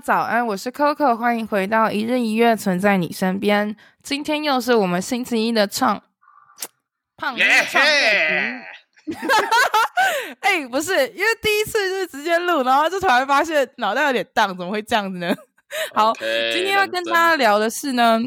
家早安，我是 Coco，欢迎回到一日一月，存在你身边。今天又是我们星期一的创 胖子创业 哎，不是，因为第一次就是直接录，然后就突然发现脑袋有点荡，怎么会这样子呢？好，okay, 今天要跟大家聊的是呢，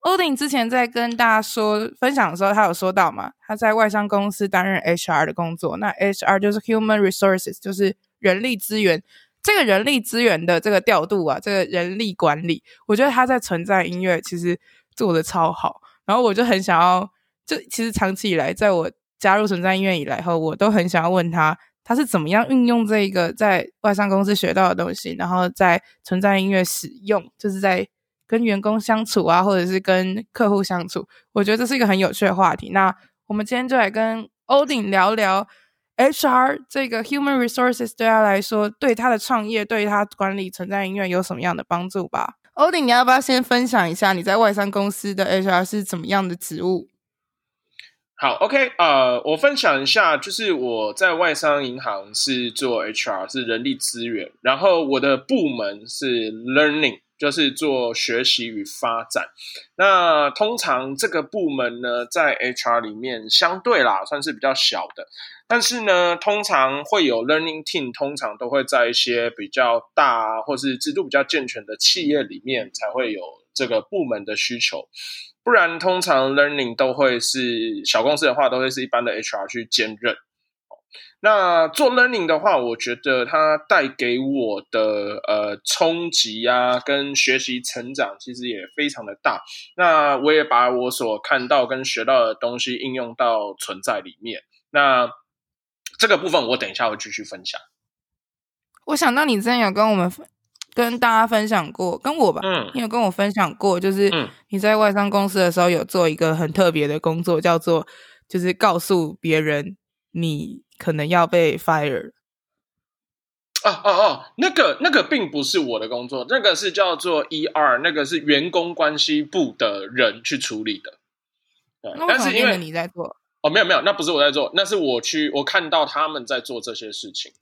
欧丁之前在跟大家说分享的时候，他有说到嘛，他在外商公司担任 HR 的工作，那 HR 就是 Human Resources，就是人力资源。这个人力资源的这个调度啊，这个人力管理，我觉得他在存在音乐其实做得超好。然后我就很想要，就其实长期以来，在我加入存在音乐以来后，我都很想要问他，他是怎么样运用这个在外商公司学到的东西，然后在存在音乐使用，就是在跟员工相处啊，或者是跟客户相处。我觉得这是一个很有趣的话题。那我们今天就来跟欧丁聊聊。HR 这个 Human Resources 对他来说，对他的创业，对他管理存在音乐有什么样的帮助吧？欧丁，你要不要先分享一下你在外商公司的 HR 是怎么样的职务？好，OK，呃，我分享一下，就是我在外商银行是做 HR，是人力资源，然后我的部门是 Learning。就是做学习与发展。那通常这个部门呢，在 HR 里面相对啦，算是比较小的。但是呢，通常会有 Learning Team，通常都会在一些比较大或是制度比较健全的企业里面才会有这个部门的需求。不然，通常 Learning 都会是小公司的话，都会是一般的 HR 去兼任。那做 learning 的话，我觉得它带给我的呃冲击啊，跟学习成长其实也非常的大。那我也把我所看到跟学到的东西应用到存在里面。那这个部分我等一下会继续分享。我想到你之前有跟我们跟大家分享过，跟我吧，嗯，你有跟我分享过，就是你在外商公司的时候有做一个很特别的工作，叫做就是告诉别人你。可能要被 fire 哦哦哦，那个那个并不是我的工作，那个是叫做 ER，那个是员工关系部的人去处理的。对，但是因为你在做哦，没有没有，那不是我在做，那是我去我看到他们在做这些事情。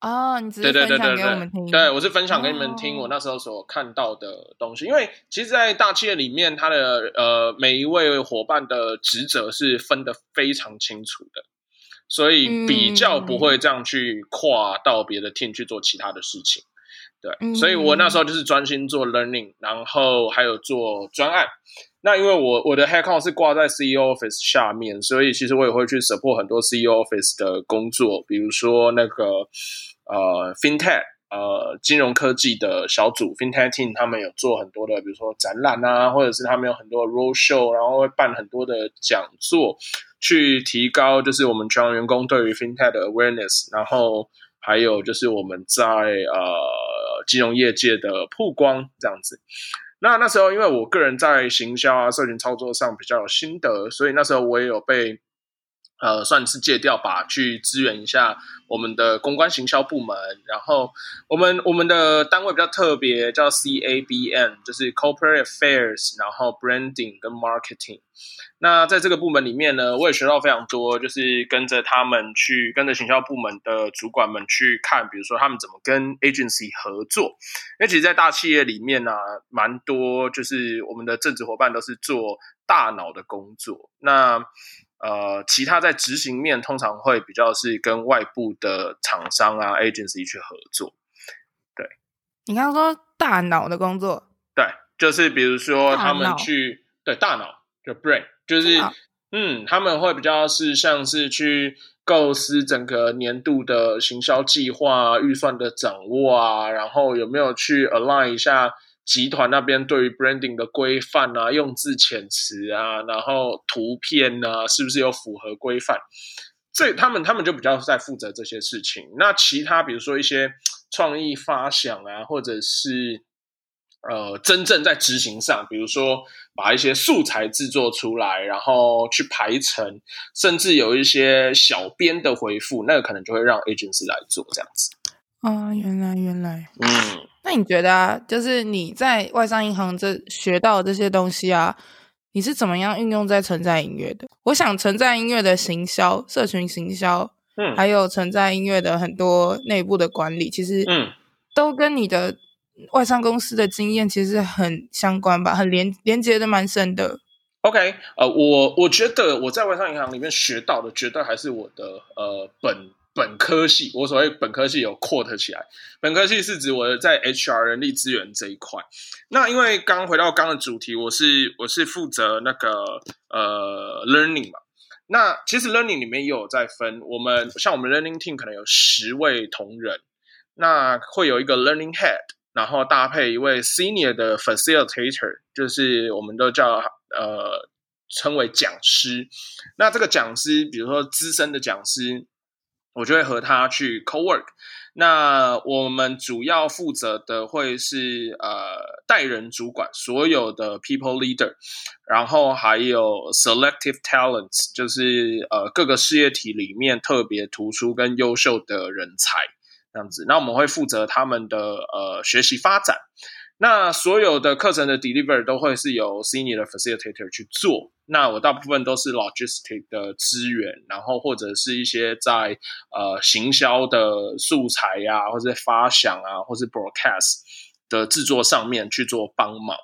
哦，你只是分享给我们听。对，对，对，对，对，我是分享给你们听我那时候所看到的东西。哦、因为其实，在大企业里面，他的呃每一位伙伴的职责是分得非常清楚的。所以比较不会这样去跨到别的 team 去做其他的事情，对，嗯、所以我那时候就是专心做 learning，然后还有做专案。那因为我我的 headcount 是挂在 CEO office 下面，所以其实我也会去 support 很多 CEO office 的工作，比如说那个呃 FinTech 呃金融科技的小组 FinTech team，他们有做很多的，比如说展览啊，或者是他们有很多的 roadshow，然后会办很多的讲座。去提高就是我们全员工对于 FinTech 的 awareness，然后还有就是我们在呃金融业界的曝光这样子。那那时候因为我个人在行销啊、社群操作上比较有心得，所以那时候我也有被。呃，算是借调吧，去支援一下我们的公关行销部门。然后我们我们的单位比较特别，叫 CABN，就是 Corporate Affairs，然后 Branding 跟 Marketing。那在这个部门里面呢，我也学到非常多，就是跟着他们去，跟着行销部门的主管们去看，比如说他们怎么跟 Agency 合作。因为其实，在大企业里面呢、啊，蛮多就是我们的正职伙伴都是做大脑的工作。那呃，其他在执行面通常会比较是跟外部的厂商啊 agency 去合作。对，你刚刚说大脑的工作，对，就是比如说他们去对大脑就 brain，就是嗯，他们会比较是像是去构思整个年度的行销计划、预算的掌握啊，然后有没有去 align 一下集团那边对于 branding 的规范啊，用字遣词啊，然后图片啊，是不是有符合规范？这他们他们就比较在负责这些事情。那其他比如说一些创意发想啊，或者是呃真正在执行上，比如说把一些素材制作出来，然后去排程，甚至有一些小编的回复，那个可能就会让 agency 来做这样子。啊，原来原来，嗯，那你觉得啊，就是你在外商银行这学到的这些东西啊？你是怎么样运用在存在音乐的？我想存在音乐的行销、社群行销，嗯，还有存在音乐的很多内部的管理，其实，嗯，都跟你的外商公司的经验其实很相关吧，很连连接的蛮深的。OK，呃，我我觉得我在外商银行里面学到的，绝对还是我的呃本。本科系，我所谓本科系有 quote 起来。本科系是指我在 HR 人力资源这一块。那因为刚回到刚的主题，我是我是负责那个呃 learning 嘛。那其实 learning 里面也有在分，我们像我们 learning team 可能有十位同仁，那会有一个 learning head，然后搭配一位 senior 的 facilitator，就是我们都叫呃称为讲师。那这个讲师，比如说资深的讲师。我就会和他去 co-work。那我们主要负责的会是呃带人主管，所有的 people leader，然后还有 selective talents，就是呃各个事业体里面特别突出跟优秀的人才这样子。那我们会负责他们的呃学习发展。那所有的课程的 deliver 都会是由 senior facilitator 去做。那我大部分都是 logistic 的资源，然后或者是一些在呃行销的素材呀、或者发想啊，或是 broadcast 的制作上面去做帮忙。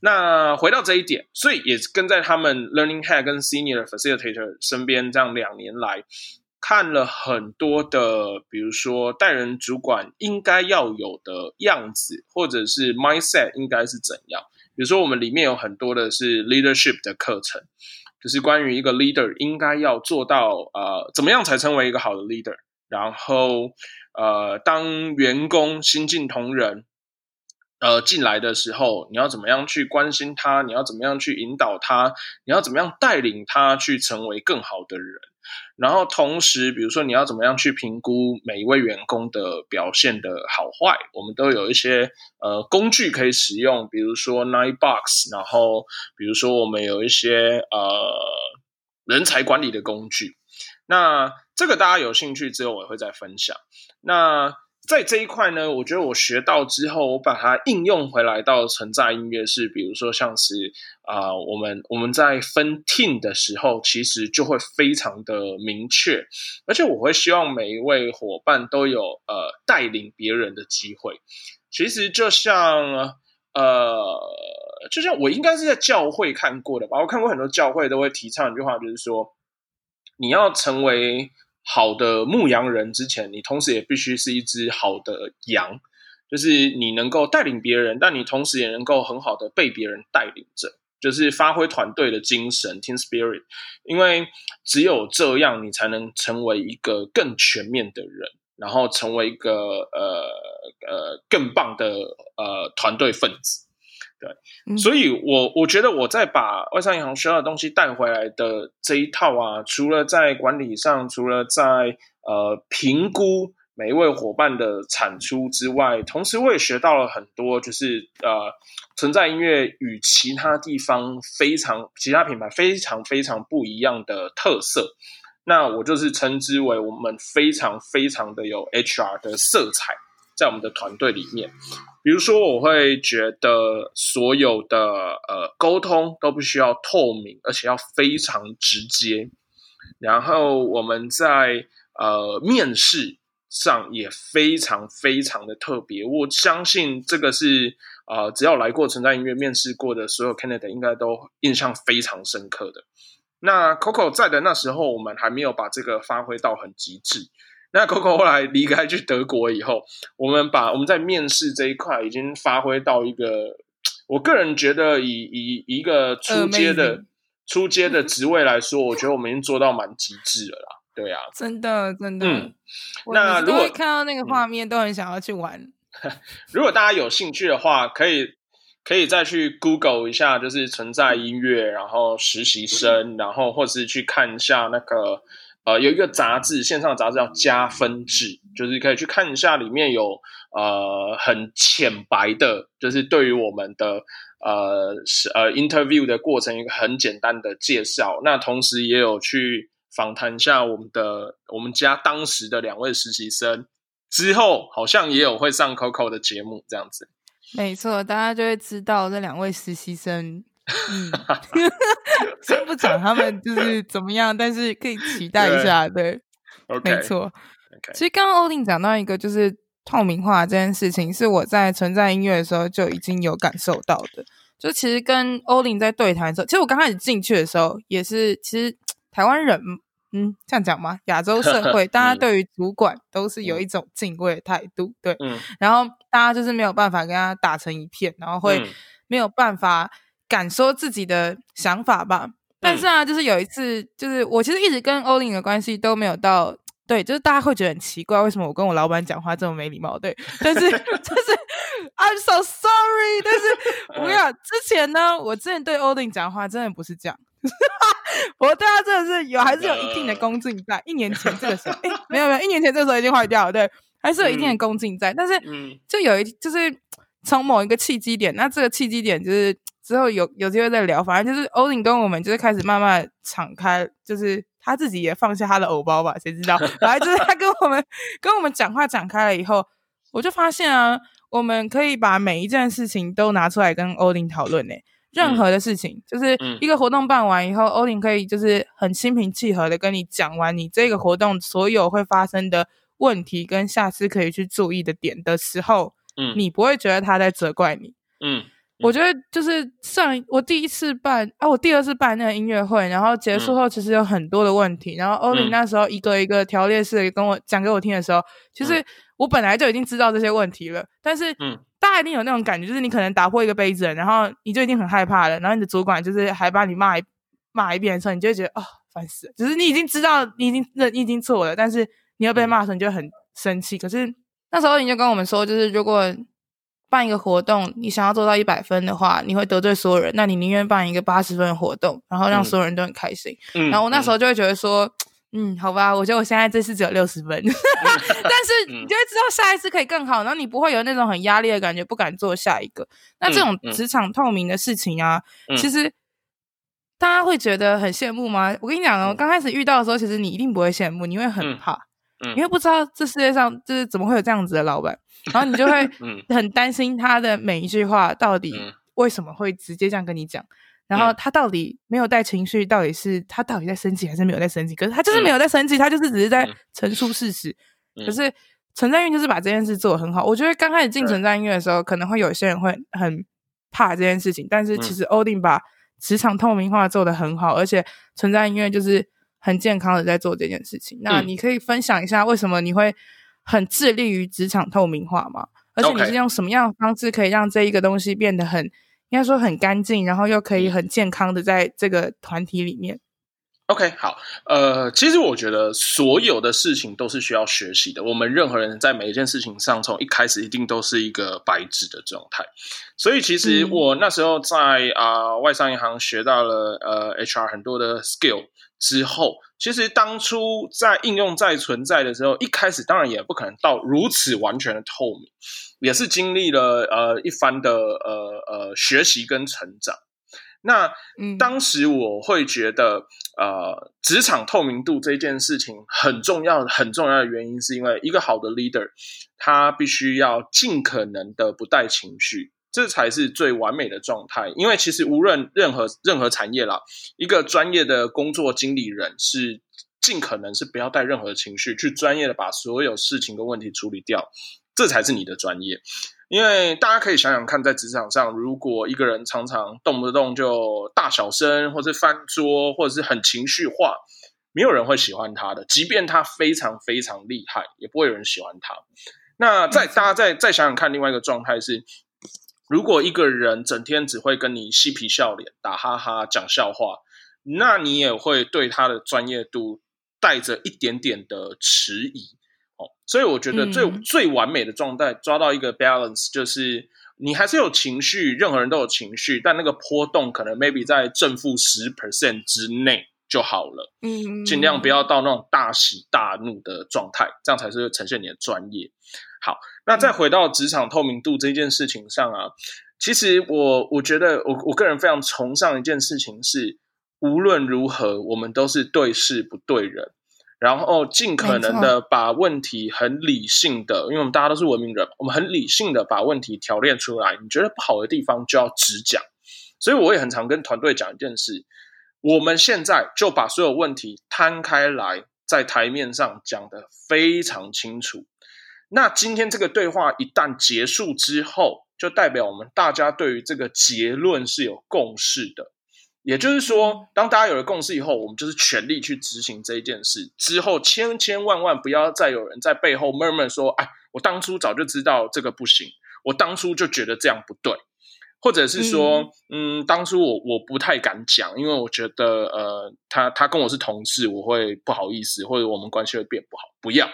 那回到这一点，所以也跟在他们 learning head 跟 senior facilitator 身边这样两年来。看了很多的，比如说带人主管应该要有的样子，或者是 mindset 应该是怎样。比如说，我们里面有很多的是 leadership 的课程，就是关于一个 leader 应该要做到呃怎么样才成为一个好的 leader。然后呃，当员工新进同仁呃进来的时候，你要怎么样去关心他？你要怎么样去引导他？你要怎么样带领他去成为更好的人？然后同时，比如说你要怎么样去评估每一位员工的表现的好坏，我们都有一些呃工具可以使用，比如说 Ninebox，然后比如说我们有一些呃人才管理的工具。那这个大家有兴趣之后，我也会再分享。那在这一块呢，我觉得我学到之后，我把它应用回来到存在音乐是，比如说像是啊、我们我们在分 team 的时候，其实就会非常的明确，而且我会希望每一位伙伴都有呃带领别人的机会。其实就像呃，就像我应该是在教会看过的吧，我看过很多教会都会提倡一句话，就是说你要成为。好的牧羊人之前，你同时也必须是一只好的羊，就是你能够带领别人，但你同时也能够很好的被别人带领着，就是发挥团队的精神 （team spirit）。因为只有这样，你才能成为一个更全面的人，然后成为一个呃呃更棒的呃团队分子。所以我我觉得我在把外商银行学到的东西带回来的这一套啊，除了在管理上，除了在呃评估每一位伙伴的产出之外，同时我也学到了很多，就是呃存在音乐与其他地方非常、其他品牌非常非常不一样的特色。那我就是称之为我们非常非常的有 HR 的色彩在我们的团队里面。比如说，我会觉得所有的呃沟通都必须要透明，而且要非常直接。然后我们在呃面试上也非常非常的特别。我相信这个是呃只要来过存在音乐面试过的所有 Canada 应该都印象非常深刻的。那 Coco 在的那时候，我们还没有把这个发挥到很极致。那 Coco 后来离开去德国以后，我们把我们在面试这一块已经发挥到一个，我个人觉得以以一个初阶的初阶的职位来说，我觉得我们已经做到蛮极致了啦。对啊，真的真的。嗯，那如果看到那个画面，都很想要去玩。如果大家有兴趣的话，可以可以再去 Google 一下，就是存在音乐，然后实习生，然后或是去看一下那个呃，有一个杂志，线上杂志叫加分制，就是可以去看一下，里面有呃很浅白的，就是对于我们的呃是呃 interview 的过程一个很简单的介绍。那同时也有去访谈一下我们的我们家当时的两位实习生。之后好像也有会上 Coco 的节目这样子，没错，大家就会知道这两位实习生，嗯，先不讲他们就是怎么样，但是可以期待一下，对，没错。Okay. 其实刚刚欧林讲到一个就是透明化这件事情，是我在存在音乐的时候就已经有感受到的。就其实跟欧林在对谈的时候，其实我刚开始进去的时候也是，其实台湾人。嗯，这样讲吗？亚洲社会，大家对于主管都是有一种敬畏的态度，对，嗯，然后大家就是没有办法跟他打成一片，然后会没有办法敢说自己的想法吧。嗯、但是啊，就是有一次，就是我其实一直跟欧林的关系都没有到，对，就是大家会觉得很奇怪，为什么我跟我老板讲话这么没礼貌？对，但是就是 I'm so sorry，但是不要之前呢，我之前对欧林讲话真的不是这样。我对他真的是有，还是有一定的恭敬在。一年前这个时候，哎，没有没有，一年前这个时候已经坏掉了，对，还是有一定的恭敬在。但是，就有一，就是从某一个契机点，那这个契机点就是之后有有机会再聊。反正就是欧林跟我们就是开始慢慢敞开，就是他自己也放下他的偶包吧，谁知道？反正就是他跟我们跟我们讲话讲开了以后，我就发现啊，我们可以把每一件事情都拿出来跟欧林讨论呢。任何的事情，嗯、就是一个活动办完以后，欧林可以就是很心平气和的跟你讲完你这个活动所有会发生的问题跟下次可以去注意的点的时候，嗯，你不会觉得他在责怪你，嗯，我觉得就是上我第一次办啊，我第二次办那个音乐会，然后结束后其实有很多的问题，然后欧林那时候一个一个条列式跟我讲给我听的时候，其实我本来就已经知道这些问题了，但是嗯。大家一定有那种感觉，就是你可能打破一个杯子，然后你就已经很害怕了。然后你的主管就是还把你骂一骂一遍的时候，你就会觉得哦，烦死了。就是你已经知道你已经认你已经错了，但是你要被骂的时候，你就很生气。可是那时候你就跟我们说，就是如果办一个活动，你想要做到一百分的话，你会得罪所有人，那你宁愿办一个八十分的活动，然后让所有人都很开心。嗯、然后我那时候就会觉得说。嗯，好吧，我觉得我现在这次只有六十分，但是你就会知道下一次可以更好，然后你不会有那种很压力的感觉，不敢做下一个。那这种职场透明的事情啊，嗯嗯、其实大家会觉得很羡慕吗？我跟你讲哦，刚开始遇到的时候，其实你一定不会羡慕，你会很怕，嗯嗯、你会不知道这世界上就是怎么会有这样子的老板，然后你就会 很担心他的每一句话到底为什么会直接这样跟你讲。然后他到底没有带情绪，到底是他到底在生气还是没有在生气？可是他就是没有在生气，他就是只是在陈述事实。可是存在音乐就是把这件事做得很好。我觉得刚开始进存在音乐的时候，可能会有些人会很怕这件事情，但是其实欧丁把职场透明化做得很好，而且存在音乐就是很健康的在做这件事情。那你可以分享一下为什么你会很致力于职场透明化吗？而且你是用什么样的方式可以让这一个东西变得很？应该说很干净，然后又可以很健康的在这个团体里面。OK，好，呃，其实我觉得所有的事情都是需要学习的。我们任何人在每一件事情上，从一开始一定都是一个白纸的状态。所以，其实我那时候在啊、呃、外商银行学到了呃 HR 很多的 skill 之后，其实当初在应用在存在的时候，一开始当然也不可能到如此完全的透明。也是经历了呃一番的呃呃学习跟成长。那当时我会觉得呃职场透明度这件事情很重要，很重要的原因是因为一个好的 leader 他必须要尽可能的不带情绪，这才是最完美的状态。因为其实无论任何任何产业啦，一个专业的工作经理人是尽可能是不要带任何情绪，去专业的把所有事情跟问题处理掉。这才是你的专业，因为大家可以想想看，在职场上，如果一个人常常动不动就大小声，或是翻桌，或者是很情绪化，没有人会喜欢他的。即便他非常非常厉害，也不会有人喜欢他。那再大家再再想想看，另外一个状态是，如果一个人整天只会跟你嬉皮笑脸、打哈哈、讲笑话，那你也会对他的专业度带着一点点的迟疑。哦，所以我觉得最、嗯、最完美的状态，抓到一个 balance，就是你还是有情绪，任何人都有情绪，但那个波动可能 maybe 在正负十 percent 之内就好了。嗯，尽量不要到那种大喜大怒的状态，这样才是呈现你的专业。好，那再回到职场透明度这件事情上啊，其实我我觉得我我个人非常崇尚一件事情是，无论如何我们都是对事不对人。然后尽可能的把问题很理性的，因为我们大家都是文明人，我们很理性的把问题提炼出来。你觉得不好的地方就要直讲。所以我也很常跟团队讲一件事：我们现在就把所有问题摊开来，在台面上讲的非常清楚。那今天这个对话一旦结束之后，就代表我们大家对于这个结论是有共识的。也就是说，当大家有了共识以后，我们就是全力去执行这一件事。之后，千千万万不要再有人在背后 murmur 说：“哎，我当初早就知道这个不行，我当初就觉得这样不对。”或者是说：“嗯，嗯，当初我我不太敢讲，因为我觉得呃，他他跟我是同事，我会不好意思，或者我们关系会变不好。”不要，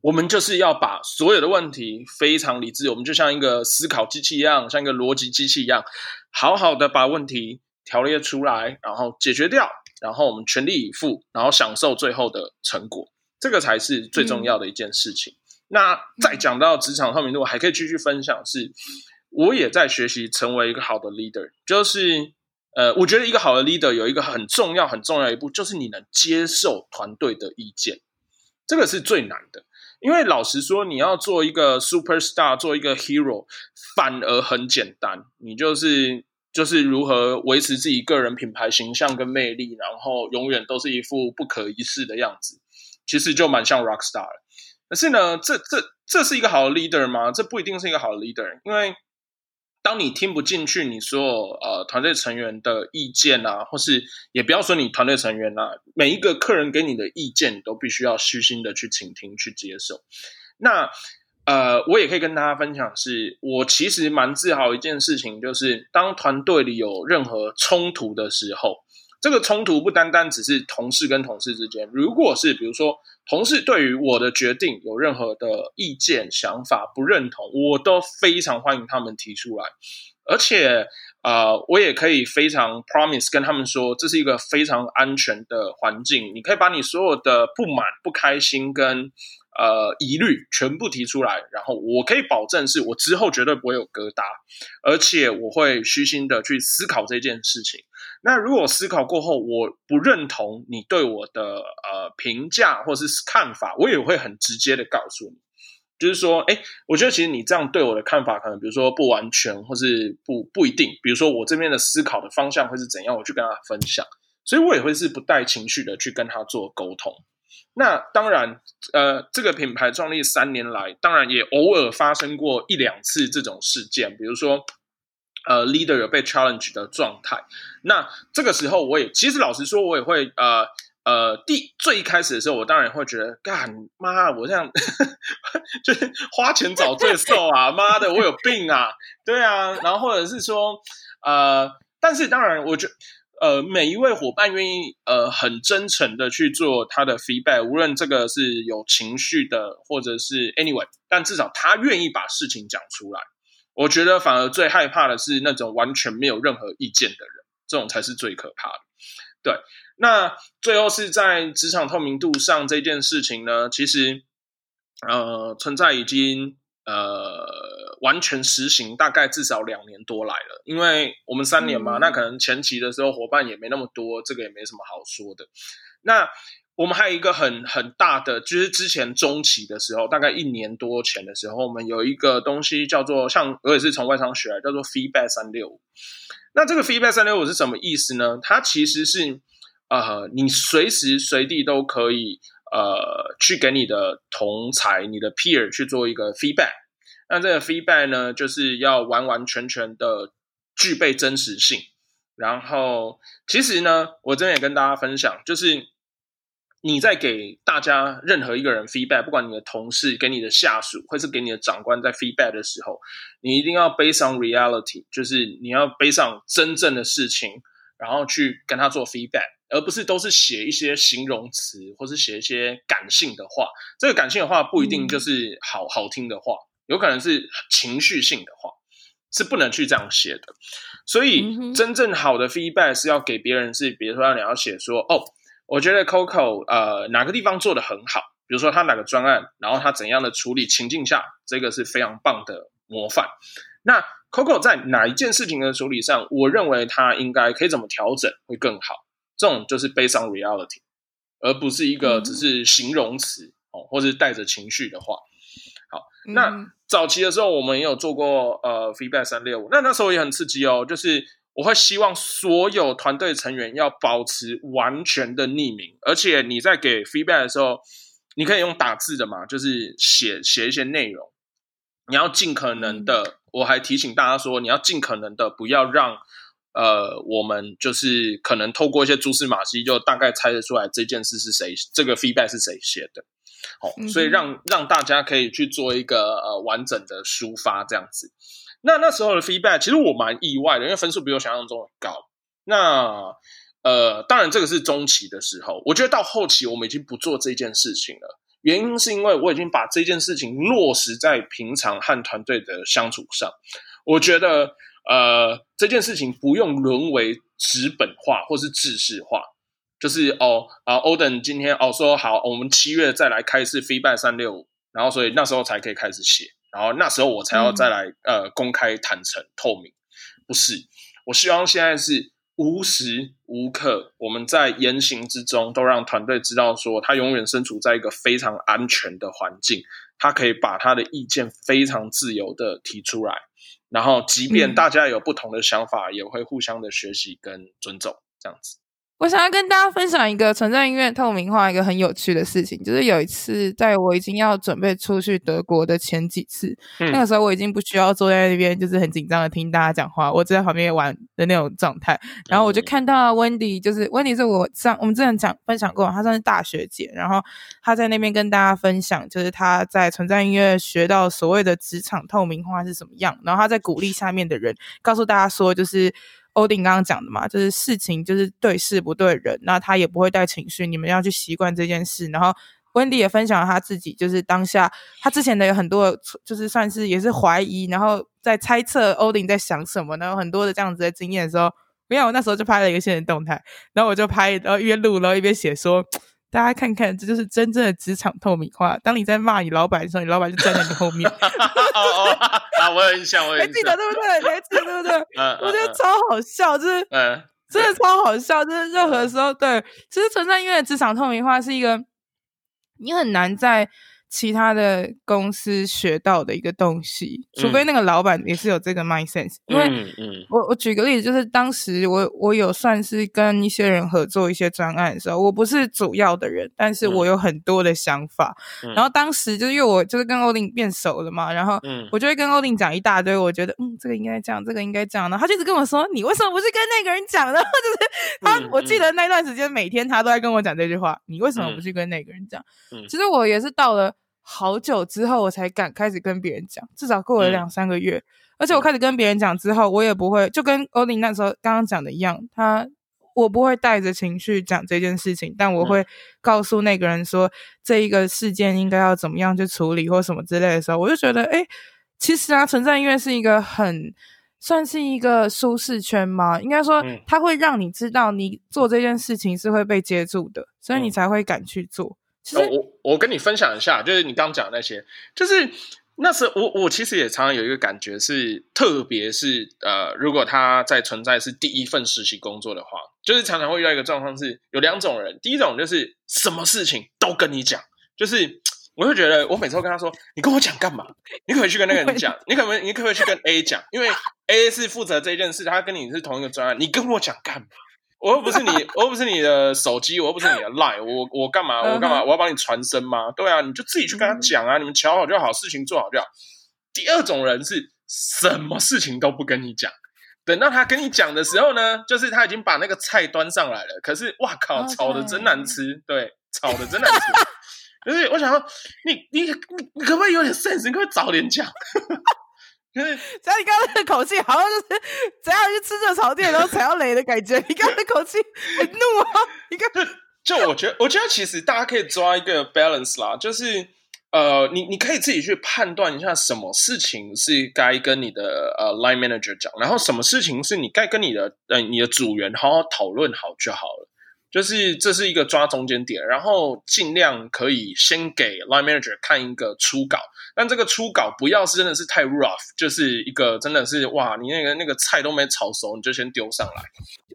我们就是要把所有的问题非常理智，我们就像一个思考机器一样，像一个逻辑机器一样，好好的把问题。条列出来，然后解决掉，然后我们全力以赴，然后享受最后的成果，这个才是最重要的一件事情。那再讲到职场透明度，还可以继续分享是，我也在学习成为一个好的 leader。就是，呃，我觉得一个好的 leader 有一个很重要、很重要的一步，就是你能接受团队的意见，这个是最难的。因为老实说，你要做一个 superstar，做一个 hero，反而很简单，你就是。就是如何维持自己个人品牌形象跟魅力，然后永远都是一副不可一世的样子，其实就蛮像 rock star。可是呢，这这这是一个好的 leader 吗？这不一定是一个好的 leader，因为当你听不进去你所有呃团队成员的意见啊，或是也不要说你团队成员啊，每一个客人给你的意见，你都必须要虚心的去倾听、去接受。那呃，我也可以跟大家分享是，是我其实蛮自豪一件事情，就是当团队里有任何冲突的时候，这个冲突不单单只是同事跟同事之间，如果是比如说同事对于我的决定有任何的意见、想法不认同，我都非常欢迎他们提出来，而且呃，我也可以非常 promise 跟他们说，这是一个非常安全的环境，你可以把你所有的不满、不开心跟呃，疑虑全部提出来，然后我可以保证是我之后绝对不会有疙瘩，而且我会虚心的去思考这件事情。那如果思考过后我不认同你对我的呃评价或是看法，我也会很直接的告诉你，就是说，哎，我觉得其实你这样对我的看法，可能比如说不完全，或是不不一定。比如说我这边的思考的方向会是怎样，我去跟他分享，所以我也会是不带情绪的去跟他做沟通。那当然，呃，这个品牌创立三年来，当然也偶尔发生过一两次这种事件，比如说，呃，leader 有被 challenge 的状态。那这个时候，我也其实老实说，我也会，呃呃，第最一开始的时候，我当然会觉得，干妈，我这样 就是花钱找罪受啊，妈的，我有病啊，对啊，然后或者是说，呃，但是当然，我觉得。呃，每一位伙伴愿意呃很真诚的去做他的 feedback，无论这个是有情绪的，或者是 anyway，但至少他愿意把事情讲出来。我觉得反而最害怕的是那种完全没有任何意见的人，这种才是最可怕的。对，那最后是在职场透明度上这件事情呢，其实呃存在已经呃。完全实行大概至少两年多来了，因为我们三年嘛，嗯、那可能前期的时候伙伴也没那么多，这个也没什么好说的。那我们还有一个很很大的，就是之前中期的时候，大概一年多前的时候，我们有一个东西叫做，像我也是从外商学来，叫做 Feedback 三六五。那这个 Feedback 三六五是什么意思呢？它其实是呃，你随时随地都可以呃，去给你的同才、你的 peer 去做一个 feedback。那这个 feedback 呢，就是要完完全全的具备真实性。然后，其实呢，我这边也跟大家分享，就是你在给大家任何一个人 feedback，不管你的同事、给你的下属，或是给你的长官在 feedback 的时候，你一定要 based on reality，就是你要 based on 真正的事情，然后去跟他做 feedback，而不是都是写一些形容词，或是写一些感性的话。这个感性的话不一定就是好好听的话。有可能是情绪性的话，是不能去这样写的。所以，真正好的 feedback 是要给别人是，比如说你要写说，哦，我觉得 Coco 呃哪个地方做的很好，比如说他哪个专案，然后他怎样的处理情境下，这个是非常棒的模范。那 Coco 在哪一件事情的处理上，我认为他应该可以怎么调整会更好。这种就是 based on reality，而不是一个只是形容词哦，或者是带着情绪的话。好，那早期的时候我们也有做过呃 feedback 三六五，那那时候也很刺激哦，就是我会希望所有团队成员要保持完全的匿名，而且你在给 feedback 的时候，你可以用打字的嘛，就是写写一些内容，你要尽可能的，我还提醒大家说，你要尽可能的不要让。呃，我们就是可能透过一些蛛丝马迹，就大概猜得出来这件事是谁，这个 feedback 是谁写的。好，所以让让大家可以去做一个呃完整的抒发这样子。那那时候的 feedback 其实我蛮意外的，因为分数比我想象中的高。那呃，当然这个是中期的时候，我觉得到后期我们已经不做这件事情了，原因是因为我已经把这件事情落实在平常和团队的相处上，我觉得。呃，这件事情不用沦为纸本化或是制式化，就是哦啊，Odin 今天哦说好，我们七月再来开一次 Feedback 三六五，然后所以那时候才可以开始写，然后那时候我才要再来、嗯、呃公开坦诚透明，不是，我希望现在是无时无刻我们在言行之中都让团队知道说他永远身处在一个非常安全的环境，他可以把他的意见非常自由的提出来。然后，即便大家有不同的想法，嗯、也会互相的学习跟尊重，这样子。我想要跟大家分享一个存在音乐透明化一个很有趣的事情，就是有一次，在我已经要准备出去德国的前几次，嗯、那个时候我已经不需要坐在那边，就是很紧张的听大家讲话，我只在旁边玩的那种状态。然后我就看到 Wendy，就是 Wendy 是我上我们之前讲分享过，她算是大学姐，然后她在那边跟大家分享，就是她在存在音乐学到所谓的职场透明化是什么样，然后她在鼓励下面的人，告诉大家说，就是。欧丁刚刚讲的嘛，就是事情就是对事不对人，那他也不会带情绪，你们要去习惯这件事。然后温迪也分享了他自己，就是当下他之前的有很多，就是算是也是怀疑，然后在猜测欧丁在想什么，然后很多的这样子的经验的时候，没有那时候就拍了一个限时动态，然后我就拍，然后一边录，然后一边写说。大家看看，这就是真正的职场透明化。当你在骂你老板的时候，你老板就站在你后面。啊，我有印象，我有印象，记得对不对？你还记得对不对？嗯，我觉得超好笑，就是，嗯，真的超好笑，就是任何时候，对，其实存在音乐的职场透明化是一个，你很难在。其他的公司学到的一个东西，除非那个老板也是有这个 mindset。嗯、因为我我举个例子，就是当时我我有算是跟一些人合作一些专案的时候，我不是主要的人，但是我有很多的想法。嗯、然后当时就是因为我就是跟欧丁变熟了嘛，然后我就会跟欧丁讲一大堆，我觉得嗯这个应该这样，这个应该这样。然后他就一直跟我说，你为什么不是跟那个人讲呢？就是他，嗯、我记得那段时间每天他都在跟我讲这句话，你为什么不去跟那个人讲？嗯、其实我也是到了。好久之后，我才敢开始跟别人讲，至少过了两三个月。嗯、而且我开始跟别人讲之后，我也不会就跟欧林那时候刚刚讲的一样，他我不会带着情绪讲这件事情，但我会告诉那个人说，这一个事件应该要怎么样去处理或什么之类的时候，我就觉得，哎，其实啊，存在音乐是一个很算是一个舒适圈嘛，应该说，它会让你知道你做这件事情是会被接住的，所以你才会敢去做。哦、我我跟你分享一下，就是你刚刚讲的那些，就是那时候我我其实也常常有一个感觉是，特别是呃，如果他在存在是第一份实习工作的话，就是常常会遇到一个状况是，有两种人，第一种就是什么事情都跟你讲，就是我会觉得我每次都跟他说，你跟我讲干嘛？你可不可以去跟那个人讲？你可不可以你可不可以去跟 A 讲？因为 A 是负责这件事，他跟你是同一个专案，你跟我讲干嘛？我又不是你，我又不是你的手机，我又不是你的 line，我我干嘛？我干嘛？我要帮你传声吗？对啊，你就自己去跟他讲啊，你们瞧好就好，事情做好就好。第二种人是什么事情都不跟你讲，等到他跟你讲的时候呢，就是他已经把那个菜端上来了，可是哇靠，炒的真难吃，对，炒的真难吃。可是我想说，你你你你可不可以有点 sense？你可不可以早点讲？就是，只要你刚刚那个口气，好像就是只要去吃热炒店，然后踩到雷的感觉。你刚刚的口气很怒啊！你看，就我觉得，我觉得其实大家可以抓一个 balance 啦，就是呃，你你可以自己去判断一下，什么事情是该跟你的呃 line manager 讲，然后什么事情是你该跟你的呃你的组员好好讨论好就好了。就是这是一个抓中间点，然后尽量可以先给 line manager 看一个初稿，但这个初稿不要是真的是太 rough，就是一个真的是哇，你那个那个菜都没炒熟，你就先丢上来。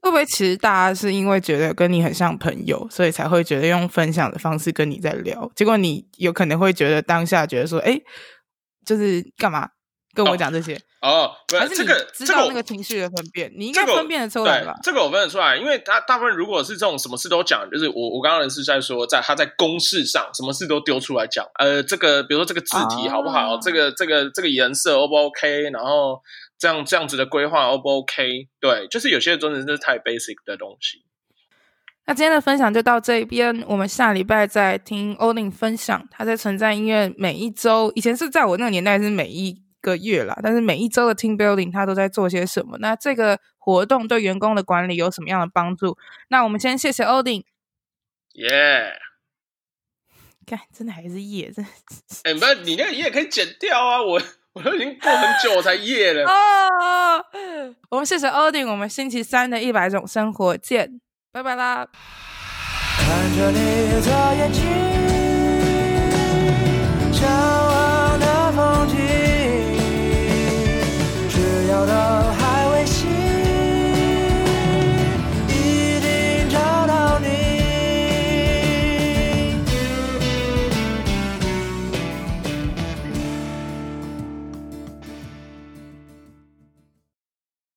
会不会其实大家是因为觉得跟你很像朋友，所以才会觉得用分享的方式跟你在聊？结果你有可能会觉得当下觉得说，哎，就是干嘛？跟我讲这些哦，不是这个知道那个情绪的分辨，这个、你应该分辨得出来吧？这个我分得出来，因为他大部分如果是这种什么事都讲，就是我我刚刚是在说，在他在公事上什么事都丢出来讲，呃，这个比如说这个字体好不好？啊、这个这个这个颜色 O 不 OK？然后这样这样子的规划 O 不 OK？对，就是有些真的是太 basic 的东西。那今天的分享就到这边，我们下礼拜再听 Olin 分享他在存在音乐每一周，以前是在我那个年代是每一。个月啦，但是每一周的 team building 他都在做些什么？那这个活动对员工的管理有什么样的帮助？那我们先谢谢 Odin 耶！看，真的还是耶？这哎，不是你那个耶可以剪掉啊！我我都已经过很久我才耶了哦。我们谢谢 Odin，我们星期三的一百种生活见，拜拜啦！看着你的眼睛